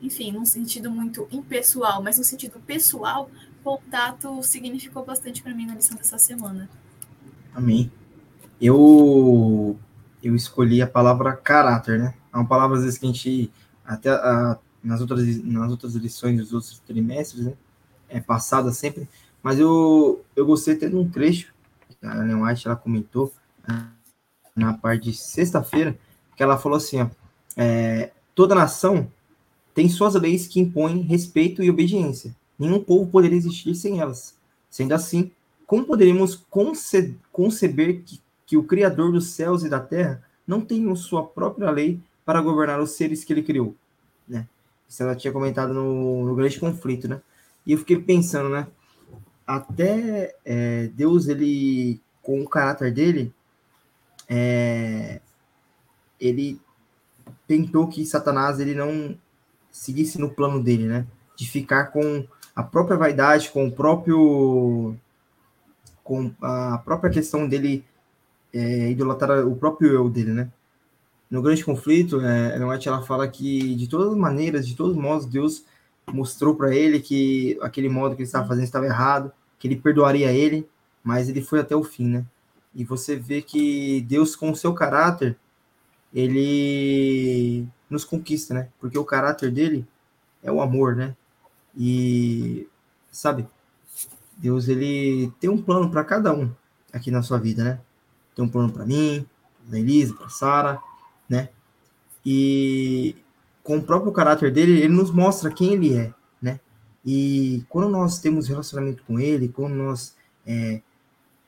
Enfim, num sentido muito impessoal, mas no sentido pessoal, contato significou bastante para mim na lição dessa semana. Amém. Eu eu escolhi a palavra caráter, né? É uma palavra, às vezes, que a gente, até a, nas, outras, nas outras lições dos outros trimestres, né? É passada sempre, mas eu, eu gostei até de um trecho que a Ellen White ela comentou né? na parte de sexta-feira, que ela falou assim: ó, é, toda nação tem suas leis que impõem respeito e obediência. Nenhum povo poderia existir sem elas. Sendo assim, como poderíamos conce conceber que que o Criador dos céus e da terra não tem sua própria lei para governar os seres que ele criou, né? Isso ela tinha comentado no, no grande conflito, né? E eu fiquei pensando, né? Até é, Deus, ele, com o caráter dele, é, ele tentou que Satanás ele não seguisse no plano dele, né? De ficar com a própria vaidade, com o próprio com a própria questão dele é, idolatrar o próprio eu dele, né? No grande conflito, é, Ellen White ela fala que de todas as maneiras, de todos os modos, Deus mostrou para ele que aquele modo que ele estava fazendo estava errado, que ele perdoaria ele, mas ele foi até o fim, né? E você vê que Deus, com o seu caráter, ele nos conquista, né? Porque o caráter dele é o amor, né? E sabe, Deus ele tem um plano para cada um aqui na sua vida, né? tem um plano para mim, para Elisa, para Sara, né? E com o próprio caráter dele, ele nos mostra quem ele é, né? E quando nós temos relacionamento com ele, quando nós é,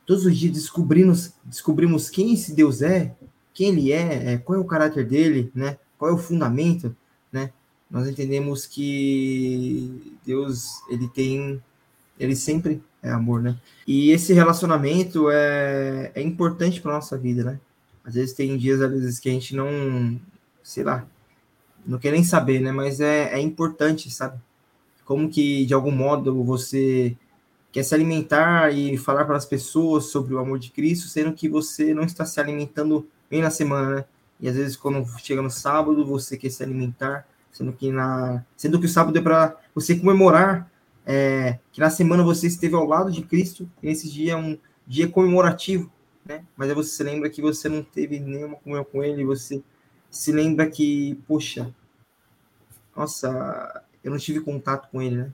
todos os dias descobrimos, descobrimos quem esse Deus é, quem ele é, é, qual é o caráter dele, né? Qual é o fundamento, né? Nós entendemos que Deus ele tem, ele sempre é amor, né? E esse relacionamento é, é importante para nossa vida, né? Às vezes tem dias, às vezes, que a gente não, sei lá, não quer nem saber, né? Mas é, é importante, sabe? Como que, de algum modo, você quer se alimentar e falar para as pessoas sobre o amor de Cristo, sendo que você não está se alimentando bem na semana, né? E às vezes, quando chega no sábado, você quer se alimentar, sendo que, na, sendo que o sábado é para você comemorar é, que na semana você esteve ao lado de Cristo, e esse dia é um dia comemorativo, né? Mas aí você se lembra que você não teve nenhuma comunhão com ele, você se lembra que, poxa, nossa, eu não tive contato com ele, né?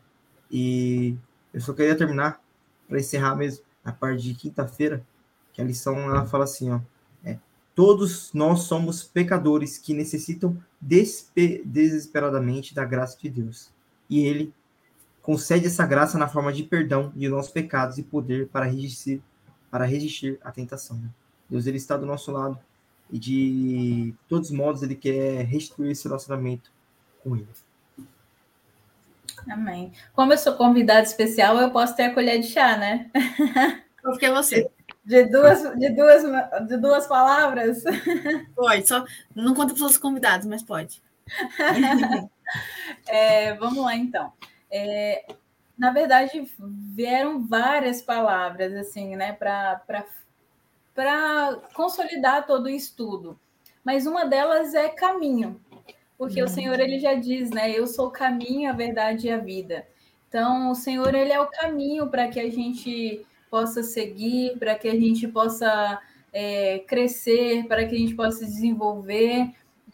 E eu só queria terminar para encerrar mesmo a parte de quinta-feira, que a lição ela fala assim, ó, é, todos nós somos pecadores que necessitam desesperadamente da graça de Deus. E ele concede essa graça na forma de perdão de nossos pecados e poder para resistir, para resistir à tentação. Né? Deus ele está do nosso lado e de todos os modos ele quer restituir esse relacionamento com ele. Amém. Como eu sou convidado especial, eu posso ter a colher de chá, né? Porque você. De duas, de duas, de duas palavras? Pode, só não conta para os convidados, mas pode. é, vamos lá, então. É, na verdade, vieram várias palavras, assim, né, para consolidar todo o estudo. Mas uma delas é caminho, porque uhum. o Senhor ele já diz, né, eu sou o caminho, a verdade e a vida. Então, o Senhor ele é o caminho para que a gente possa seguir, para que a gente possa é, crescer, para que a gente possa se desenvolver.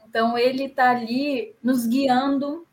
Então, ele está ali nos guiando,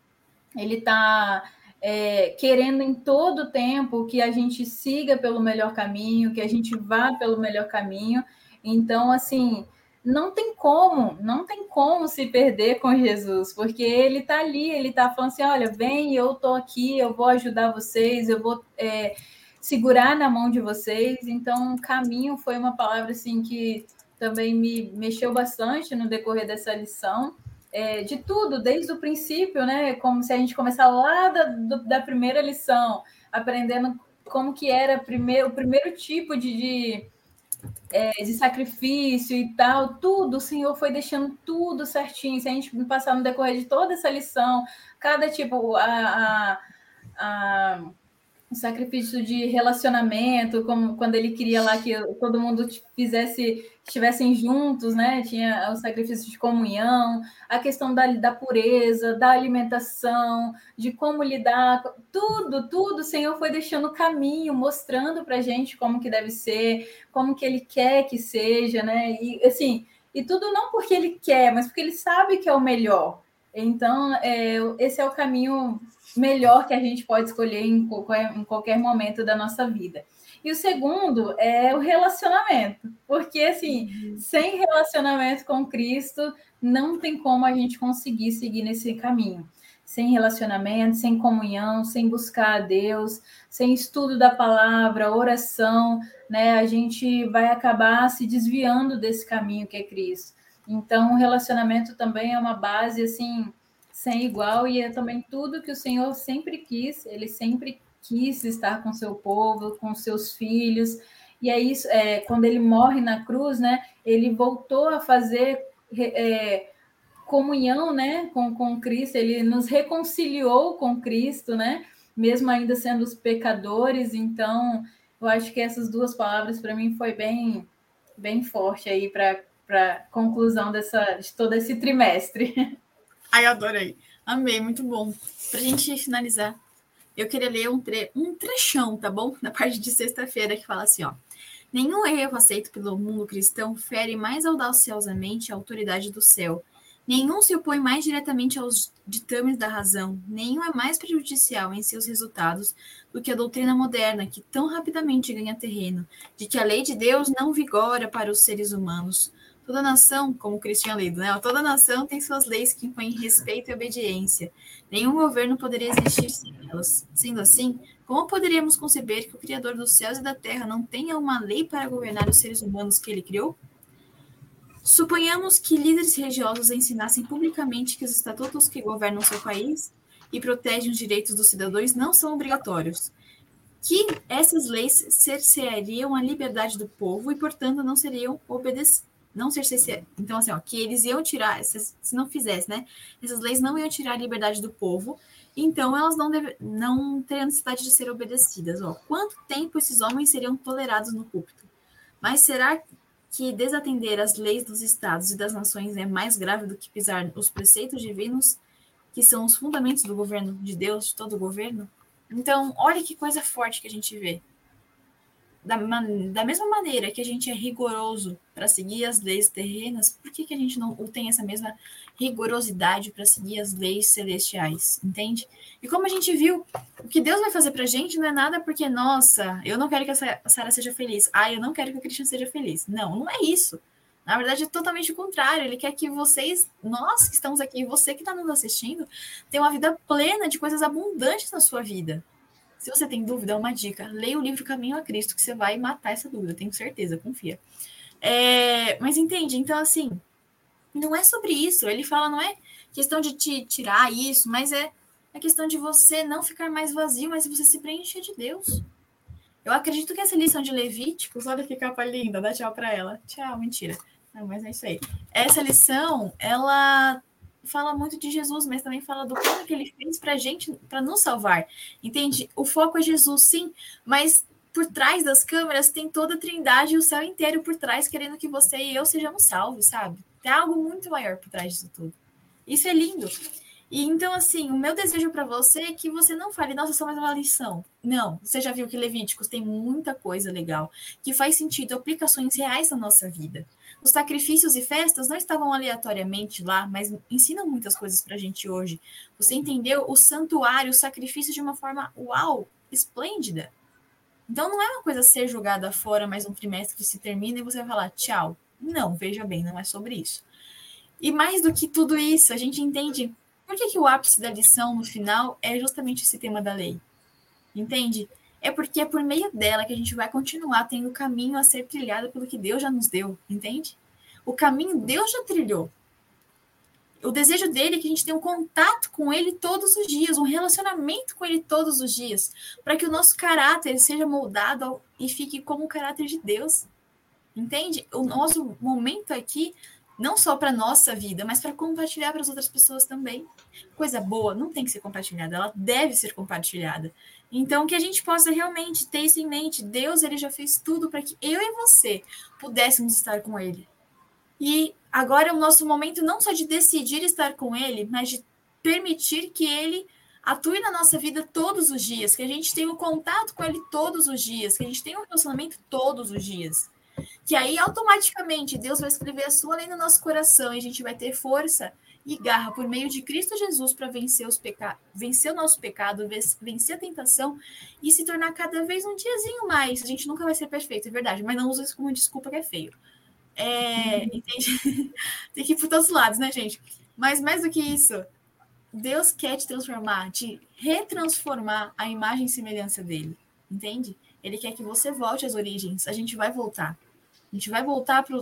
ele está é, querendo em todo tempo que a gente siga pelo melhor caminho, que a gente vá pelo melhor caminho. Então, assim, não tem como, não tem como se perder com Jesus, porque ele está ali, ele está falando assim: olha, vem, eu estou aqui, eu vou ajudar vocês, eu vou é, segurar na mão de vocês. Então, caminho foi uma palavra assim que também me mexeu bastante no decorrer dessa lição. É, de tudo, desde o princípio, né? Como se a gente começar lá da, do, da primeira lição, aprendendo como que era primeiro, o primeiro tipo de, de é, de sacrifício e tal, tudo, o Senhor foi deixando tudo certinho. Se a gente passar no decorrer de toda essa lição, cada tipo, a, a, a um sacrifício de relacionamento, como quando ele queria lá que todo mundo fizesse, estivessem juntos, né? Tinha o sacrifício de comunhão, a questão da, da pureza, da alimentação, de como lidar, tudo, tudo o Senhor foi deixando o caminho, mostrando para a gente como que deve ser, como que Ele quer que seja, né? E assim, e tudo não porque Ele quer, mas porque Ele sabe que é o melhor. Então, é, esse é o caminho melhor que a gente pode escolher em qualquer, em qualquer momento da nossa vida. E o segundo é o relacionamento, porque assim, uhum. sem relacionamento com Cristo, não tem como a gente conseguir seguir nesse caminho. Sem relacionamento, sem comunhão, sem buscar a Deus, sem estudo da palavra, oração, né? A gente vai acabar se desviando desse caminho que é Cristo. Então, o relacionamento também é uma base assim sem igual e é também tudo que o Senhor sempre quis. Ele sempre quis estar com seu povo, com seus filhos. E é isso. É, quando ele morre na cruz, né? Ele voltou a fazer é, comunhão, né? Com, com Cristo. Ele nos reconciliou com Cristo, né? Mesmo ainda sendo os pecadores. Então, eu acho que essas duas palavras para mim foi bem bem forte aí para conclusão dessa, de todo esse trimestre. Ai, adorei. Amei, muito bom. Para a gente finalizar, eu queria ler um, tre um trechão, tá bom? Na parte de sexta-feira, que fala assim, ó. Nenhum erro aceito pelo mundo cristão fere mais audaciosamente a autoridade do céu. Nenhum se opõe mais diretamente aos ditames da razão, nenhum é mais prejudicial em seus resultados do que a doutrina moderna, que tão rapidamente ganha terreno, de que a lei de Deus não vigora para os seres humanos, Toda nação, como o Cristian lido, né? Toda nação tem suas leis que impõem respeito e obediência. Nenhum governo poderia existir sem elas. Sendo assim, como poderíamos conceber que o Criador dos céus e da terra não tenha uma lei para governar os seres humanos que ele criou? Suponhamos que líderes religiosos ensinassem publicamente que os estatutos que governam seu país e protegem os direitos dos cidadãos não são obrigatórios, que essas leis cerceariam a liberdade do povo e, portanto, não seriam obedecidas não ser então assim, ó, que eles iam tirar, se, se não fizesse, né? Essas leis não iam tirar a liberdade do povo, então elas não, deve, não teriam necessidade de ser obedecidas. Ó. Quanto tempo esses homens seriam tolerados no púlpito? Mas será que desatender as leis dos estados e das nações é mais grave do que pisar os preceitos divinos, que são os fundamentos do governo de Deus, de todo o governo? Então, olha que coisa forte que a gente vê da, da mesma maneira que a gente é rigoroso para seguir as leis terrenas, por que, que a gente não tem essa mesma rigorosidade para seguir as leis celestiais? Entende? E como a gente viu, o que Deus vai fazer para a gente não é nada porque, nossa, eu não quero que a Sara seja feliz. Ah, eu não quero que o Christian seja feliz. Não, não é isso. Na verdade, é totalmente o contrário. Ele quer que vocês, nós que estamos aqui, você que está nos assistindo, tenha uma vida plena de coisas abundantes na sua vida. Se você tem dúvida, é uma dica. Leia o livro Caminho a Cristo, que você vai matar essa dúvida, tenho certeza, confia. É, mas entende? Então, assim, não é sobre isso. Ele fala, não é questão de te tirar isso, mas é a questão de você não ficar mais vazio, mas você se preencher de Deus. Eu acredito que essa lição de Levíticos, olha que capa linda, dá tchau para ela. Tchau, mentira. Não, mas é isso aí. Essa lição, ela fala muito de Jesus, mas também fala do plano que ele fez para gente, para nos salvar. Entende? O foco é Jesus, sim, mas por trás das câmeras tem toda a trindade e o céu inteiro por trás, querendo que você e eu sejamos salvos, sabe? Tem algo muito maior por trás disso tudo. Isso é lindo. E então, assim, o meu desejo para você é que você não fale, nossa, só mais uma lição. Não, você já viu que Levíticos tem muita coisa legal, que faz sentido, aplicações reais na nossa vida. Os sacrifícios e festas não estavam aleatoriamente lá, mas ensinam muitas coisas para a gente hoje. Você entendeu o santuário, o sacrifício de uma forma uau, esplêndida. Então não é uma coisa ser jogada fora mais um trimestre que se termina e você vai falar tchau. Não, veja bem, não é sobre isso. E mais do que tudo isso, a gente entende por que, que o ápice da lição no final é justamente esse tema da lei. Entende? É porque é por meio dela que a gente vai continuar tendo o caminho a ser trilhado pelo que Deus já nos deu, entende? O caminho Deus já trilhou. O desejo dele é que a gente tenha um contato com ele todos os dias, um relacionamento com ele todos os dias, para que o nosso caráter seja moldado e fique como o caráter de Deus. Entende? O nosso momento aqui não só para nossa vida, mas para compartilhar para as outras pessoas também. Coisa boa não tem que ser compartilhada, ela deve ser compartilhada. Então que a gente possa realmente ter isso em mente. Deus ele já fez tudo para que eu e você pudéssemos estar com ele. E agora é o nosso momento não só de decidir estar com ele, mas de permitir que ele atue na nossa vida todos os dias, que a gente tenha um contato com ele todos os dias, que a gente tenha um relacionamento todos os dias que aí automaticamente Deus vai escrever a sua lei no nosso coração e a gente vai ter força e garra por meio de Cristo Jesus para vencer os pecados, vencer o nosso pecado, vencer a tentação e se tornar cada vez um diazinho mais. A gente nunca vai ser perfeito, é verdade, mas não usa isso como desculpa que é feio. É, uhum. entende? Tem que ir por todos os lados, né, gente? Mas mais do que isso, Deus quer te transformar, te retransformar a imagem e semelhança dele, entende? Ele quer que você volte às origens. A gente vai voltar. A gente vai voltar para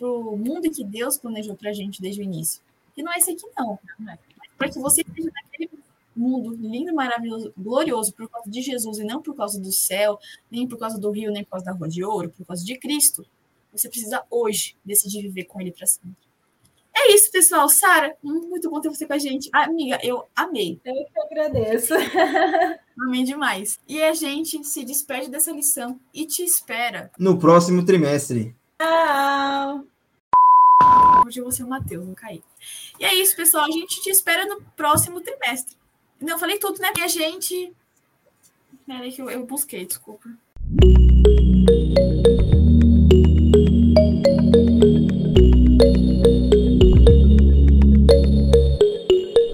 o mundo que Deus planejou para a gente desde o início. E não é esse aqui, não. Para que você esteja naquele mundo lindo, maravilhoso, glorioso por causa de Jesus e não por causa do céu, nem por causa do rio, nem por causa da rua de ouro, por causa de Cristo. Você precisa hoje decidir viver com Ele para sempre. É isso, pessoal. Sara, muito bom ter você com a gente. Amiga, eu amei. Eu que agradeço. Amei demais. E a gente se despede dessa lição e te espera no próximo trimestre. Tchau! Hoje eu vou ser o Matheus, não caí. E é isso, pessoal. A gente te espera no próximo trimestre. Não, falei tudo, né? E a gente. Peraí que eu, eu busquei, desculpa.